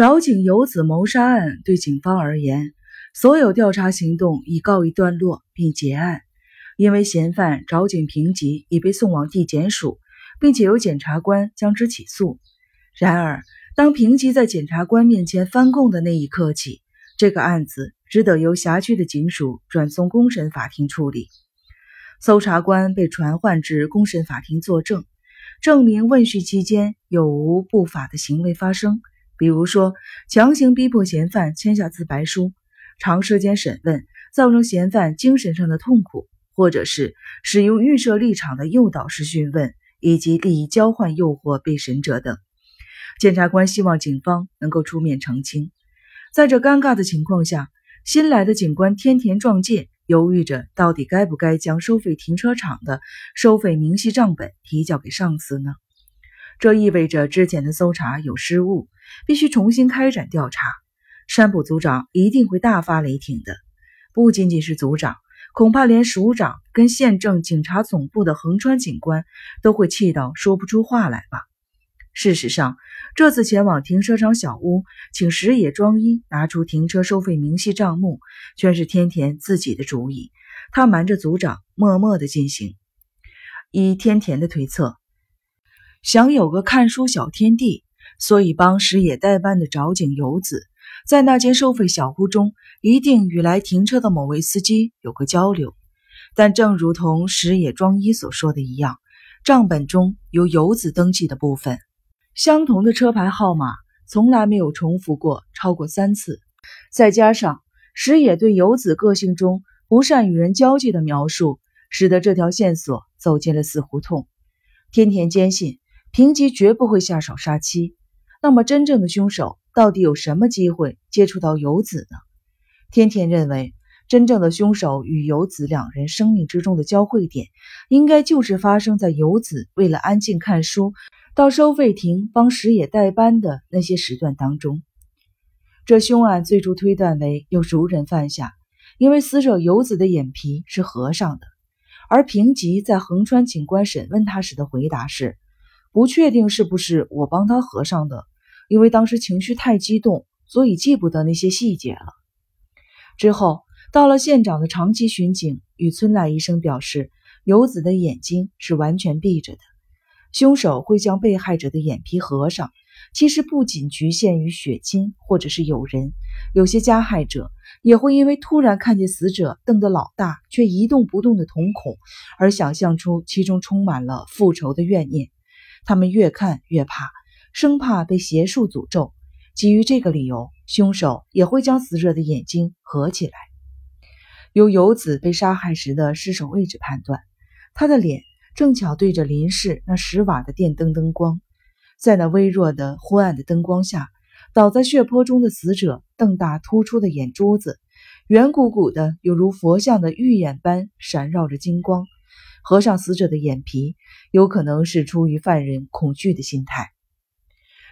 找井游子谋杀案对警方而言，所有调查行动已告一段落并结案，因为嫌犯找井平吉已被送往地检署，并且由检察官将之起诉。然而，当平吉在检察官面前翻供的那一刻起，这个案子只得由辖区的警署转送公审法庭处理。搜查官被传唤至公审法庭作证，证明问讯期间有无不法的行为发生。比如说，强行逼迫嫌犯签下自白书，长时间审问造成嫌犯精神上的痛苦，或者是使用预设立场的诱导式讯问，以及利益交换诱惑被审者等。检察官希望警方能够出面澄清。在这尴尬的情况下，新来的警官天田壮介犹豫着，到底该不该将收费停车场的收费明细账本提交给上司呢？这意味着之前的搜查有失误。必须重新开展调查，山浦组长一定会大发雷霆的。不仅仅是组长，恐怕连署长跟县政警察总部的横川警官都会气到说不出话来吧。事实上，这次前往停车场小屋，请石野庄一拿出停车收费明细账目，全是天田自己的主意。他瞒着组长，默默的进行。依天田的推测，想有个看书小天地。所以，帮石野代班的找井游子，在那间收费小屋中，一定与来停车的某位司机有个交流。但正如同石野庄一所说的一样，账本中有游子登记的部分，相同的车牌号码从来没有重复过超过三次。再加上石野对游子个性中不善与人交际的描述，使得这条线索走进了死胡同。天田坚信平吉绝不会下手杀妻。那么，真正的凶手到底有什么机会接触到游子呢？天天认为，真正的凶手与游子两人生命之中的交汇点，应该就是发生在游子为了安静看书，到收费亭帮石野代班的那些时段当中。这凶案最初推断为有熟人犯下，因为死者游子的眼皮是合上的，而平吉在横川警官审问他时的回答是：“不确定是不是我帮他合上的。”因为当时情绪太激动，所以记不得那些细节了。之后到了县长的长期巡警，与村濑医生表示，游子的眼睛是完全闭着的。凶手会将被害者的眼皮合上，其实不仅局限于血亲或者是友人，有些加害者也会因为突然看见死者瞪得老大却一动不动的瞳孔，而想象出其中充满了复仇的怨念。他们越看越怕。生怕被邪术诅咒，基于这个理由，凶手也会将死者的眼睛合起来。由游子被杀害时的尸首位置判断，他的脸正巧对着林氏那十瓦的电灯灯光，在那微弱的昏暗的灯光下，倒在血泊中的死者瞪大突出的眼珠子，圆鼓鼓的，犹如佛像的玉眼般闪绕着金光。合上死者的眼皮，有可能是出于犯人恐惧的心态。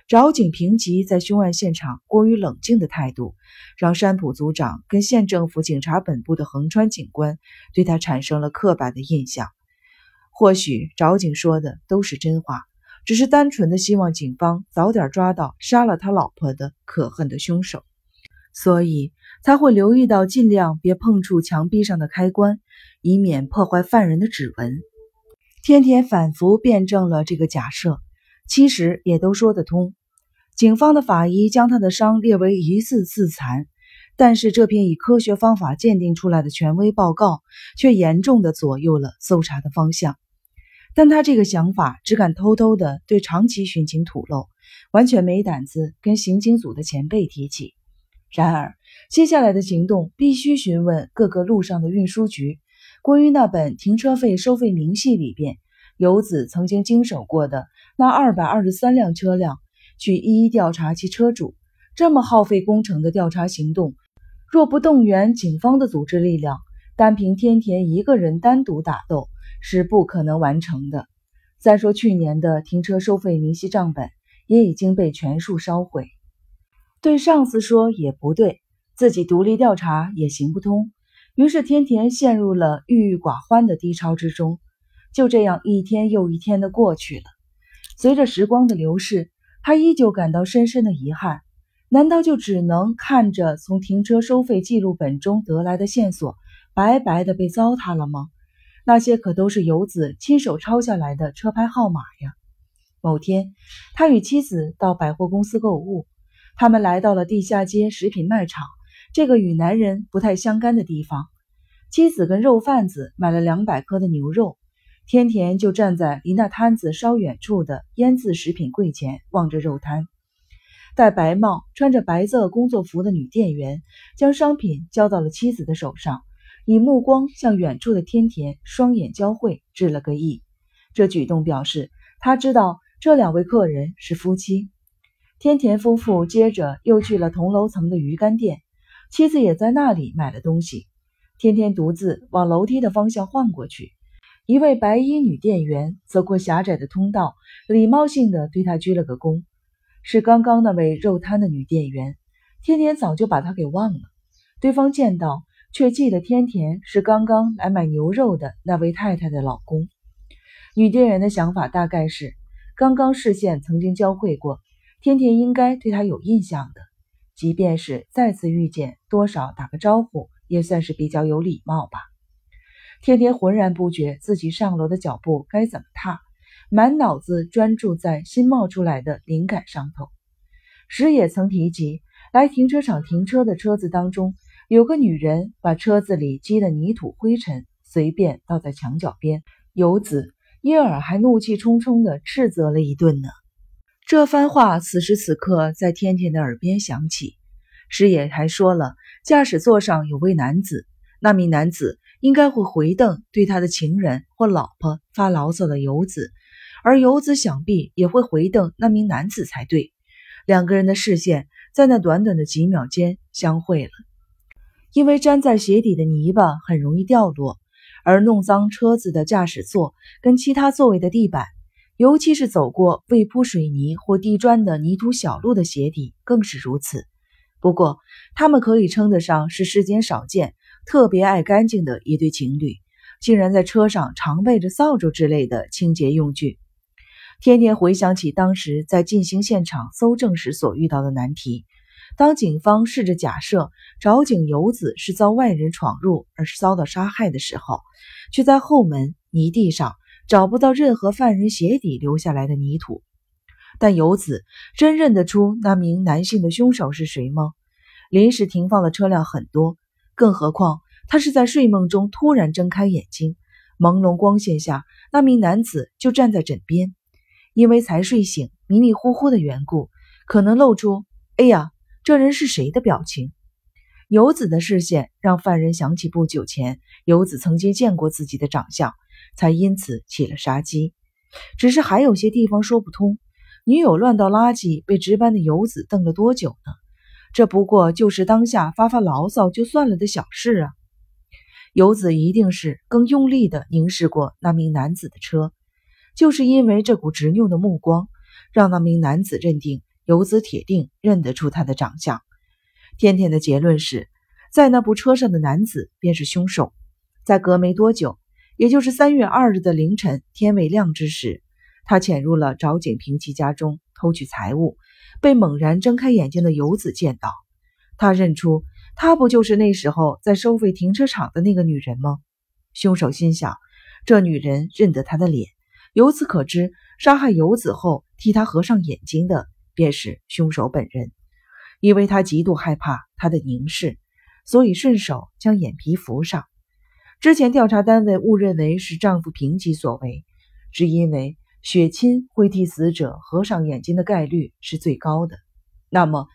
找井平吉在凶案现场过于冷静的态度，让山浦组长跟县政府警察本部的横川警官对他产生了刻板的印象。或许找井说的都是真话，只是单纯的希望警方早点抓到杀了他老婆的可恨的凶手，所以才会留意到尽量别碰触墙壁上的开关，以免破坏犯人的指纹。天天反复辩证了这个假设，其实也都说得通。警方的法医将他的伤列为疑似自残，但是这篇以科学方法鉴定出来的权威报告却严重的左右了搜查的方向。但他这个想法只敢偷偷的对长期巡警吐露，完全没胆子跟刑警组的前辈提起。然而，接下来的行动必须询问各个路上的运输局，关于那本停车费收费明细里边游子曾经经手过的那二百二十三辆车辆。去一一调查其车主，这么耗费工程的调查行动，若不动员警方的组织力量，单凭天田一个人单独打斗是不可能完成的。再说去年的停车收费明细账本也已经被全数烧毁，对上司说也不对，自己独立调查也行不通。于是天田陷入了郁郁寡欢的低潮之中。就这样一天又一天的过去了，随着时光的流逝。他依旧感到深深的遗憾，难道就只能看着从停车收费记录本中得来的线索白白的被糟蹋了吗？那些可都是游子亲手抄下来的车牌号码呀！某天，他与妻子到百货公司购物，他们来到了地下街食品卖场这个与男人不太相干的地方。妻子跟肉贩子买了两百克的牛肉，天田就站在离那摊子稍远处的腌制食品柜前望着肉摊。戴白帽、穿着白色工作服的女店员将商品交到了妻子的手上，以目光向远处的天田双眼交汇，致了个意。这举动表示他知道这两位客人是夫妻。天田夫妇接着又去了同楼层的鱼干店，妻子也在那里买了东西。天天独自往楼梯的方向晃过去，一位白衣女店员走过狭窄的通道，礼貌性的对他鞠了个躬。是刚刚那位肉摊的女店员，天田早就把她给忘了。对方见到，却记得天田是刚刚来买牛肉的那位太太的老公。女店员的想法大概是，刚刚视线曾经交汇过，天天应该对他有印象的。即便是再次遇见，多少打个招呼也算是比较有礼貌吧。天天浑然不觉自己上楼的脚步该怎么踏。满脑子专注在新冒出来的灵感上头。时也曾提及，来停车场停车的车子当中，有个女人把车子里积的泥土灰尘随便倒在墙角边。游子因而还怒气冲冲地斥责了一顿呢。这番话此时此刻在天天的耳边响起。时也还说了，驾驶座上有位男子，那名男子应该会回瞪对他的情人或老婆发牢骚的游子。而游子想必也会回瞪那名男子才对。两个人的视线在那短短的几秒间相会了。因为粘在鞋底的泥巴很容易掉落，而弄脏车子的驾驶座跟其他座位的地板，尤其是走过未铺水泥或地砖的泥土小路的鞋底更是如此。不过，他们可以称得上是世间少见、特别爱干净的一对情侣，竟然在车上常备着扫帚之类的清洁用具。天天回想起当时在进行现场搜证时所遇到的难题。当警方试着假设找井游子是遭外人闯入而遭到杀害的时候，却在后门泥地上找不到任何犯人鞋底留下来的泥土。但游子真认得出那名男性的凶手是谁吗？临时停放的车辆很多，更何况他是在睡梦中突然睁开眼睛，朦胧光线下，那名男子就站在枕边。因为才睡醒、迷迷糊糊的缘故，可能露出“哎呀，这人是谁”的表情。游子的视线让犯人想起不久前游子曾经见过自己的长相，才因此起了杀机。只是还有些地方说不通。女友乱倒垃圾被值班的游子瞪了多久呢？这不过就是当下发发牢骚就算了的小事啊！游子一定是更用力地凝视过那名男子的车。就是因为这股执拗的目光，让那名男子认定游子铁定认得出他的长相。天天的结论是，在那部车上的男子便是凶手。在隔没多久，也就是三月二日的凌晨，天未亮之时，他潜入了找井平吉家中偷取财物，被猛然睁开眼睛的游子见到。他认出，他不就是那时候在收费停车场的那个女人吗？凶手心想，这女人认得他的脸。由此可知，杀害游子后替他合上眼睛的便是凶手本人。因为他极度害怕他的凝视，所以顺手将眼皮扶上。之前调查单位误认为是丈夫平吉所为，只因为血亲会替死者合上眼睛的概率是最高的。那么，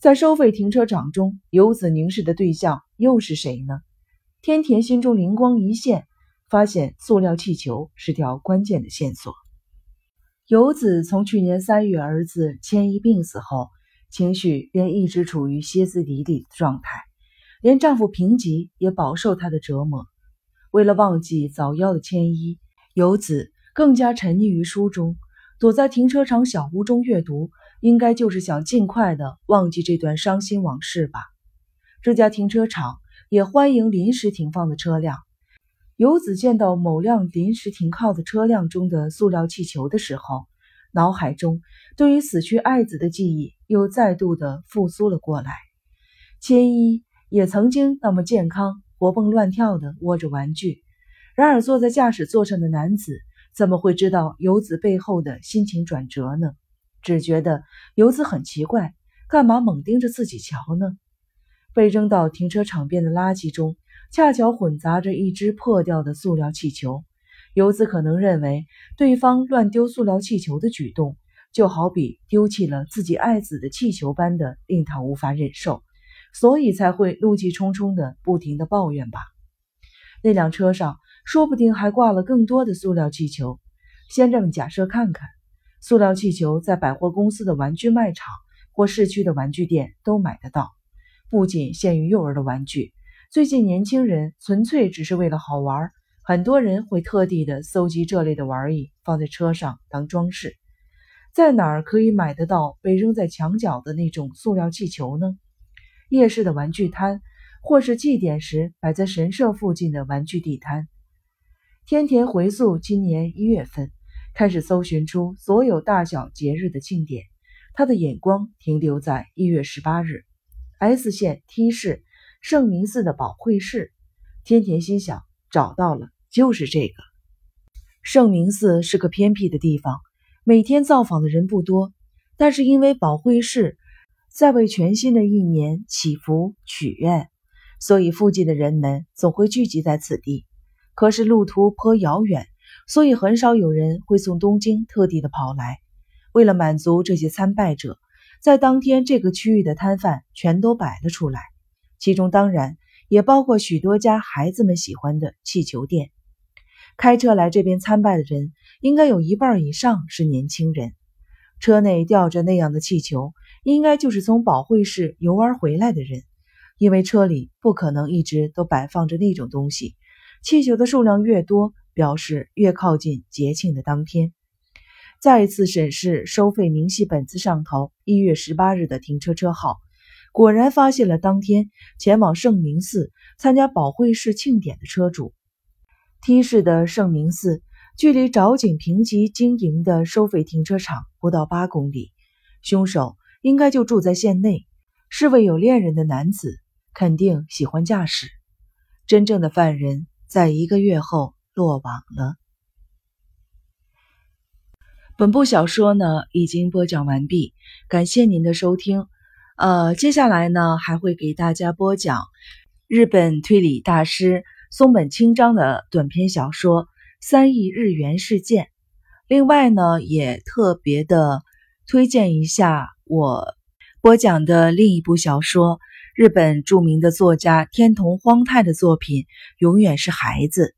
在收费停车场中，游子凝视的对象又是谁呢？天田心中灵光一现。发现塑料气球是条关键的线索。游子从去年三月儿子千一病死后，情绪便一直处于歇斯底里的状态，连丈夫平吉也饱受她的折磨。为了忘记早夭的千一，游子更加沉溺于书中，躲在停车场小屋中阅读，应该就是想尽快的忘记这段伤心往事吧。这家停车场也欢迎临时停放的车辆。游子见到某辆临时停靠的车辆中的塑料气球的时候，脑海中对于死去爱子的记忆又再度的复苏了过来。千一也曾经那么健康、活蹦乱跳的握着玩具，然而坐在驾驶座上的男子怎么会知道游子背后的心情转折呢？只觉得游子很奇怪，干嘛猛盯着自己瞧呢？被扔到停车场边的垃圾中，恰巧混杂着一只破掉的塑料气球。游子可能认为对方乱丢塑料气球的举动，就好比丢弃了自己爱子的气球般的令他无法忍受，所以才会怒气冲冲的不停的抱怨吧。那辆车上说不定还挂了更多的塑料气球。先这么假设看看，塑料气球在百货公司的玩具卖场或市区的玩具店都买得到。不仅限于幼儿的玩具，最近年轻人纯粹只是为了好玩，很多人会特地的搜集这类的玩意放在车上当装饰。在哪儿可以买得到被扔在墙角的那种塑料气球呢？夜市的玩具摊，或是祭典时摆在神社附近的玩具地摊。天田回溯今年一月份开始搜寻出所有大小节日的庆典，他的眼光停留在一月十八日。S 县 T 市圣明寺的保会室，天田心想找到了，就是这个。圣明寺是个偏僻的地方，每天造访的人不多，但是因为保会室在为全新的一年祈福许愿，所以附近的人们总会聚集在此地。可是路途颇遥远，所以很少有人会从东京特地的跑来。为了满足这些参拜者。在当天，这个区域的摊贩全都摆了出来，其中当然也包括许多家孩子们喜欢的气球店。开车来这边参拜的人，应该有一半以上是年轻人。车内吊着那样的气球，应该就是从保会市游玩回来的人，因为车里不可能一直都摆放着那种东西。气球的数量越多，表示越靠近节庆的当天。再一次审视收费明细本子上头一月十八日的停车车号，果然发现了当天前往圣明寺参加保会市庆典的车主。T 市的圣明寺距离沼井平吉经营的收费停车场不到八公里，凶手应该就住在县内，是位有恋人的男子，肯定喜欢驾驶。真正的犯人在一个月后落网了。本部小说呢已经播讲完毕，感谢您的收听。呃，接下来呢还会给大家播讲日本推理大师松本清张的短篇小说《三亿日元事件》。另外呢，也特别的推荐一下我播讲的另一部小说，日本著名的作家天童荒太的作品《永远是孩子》。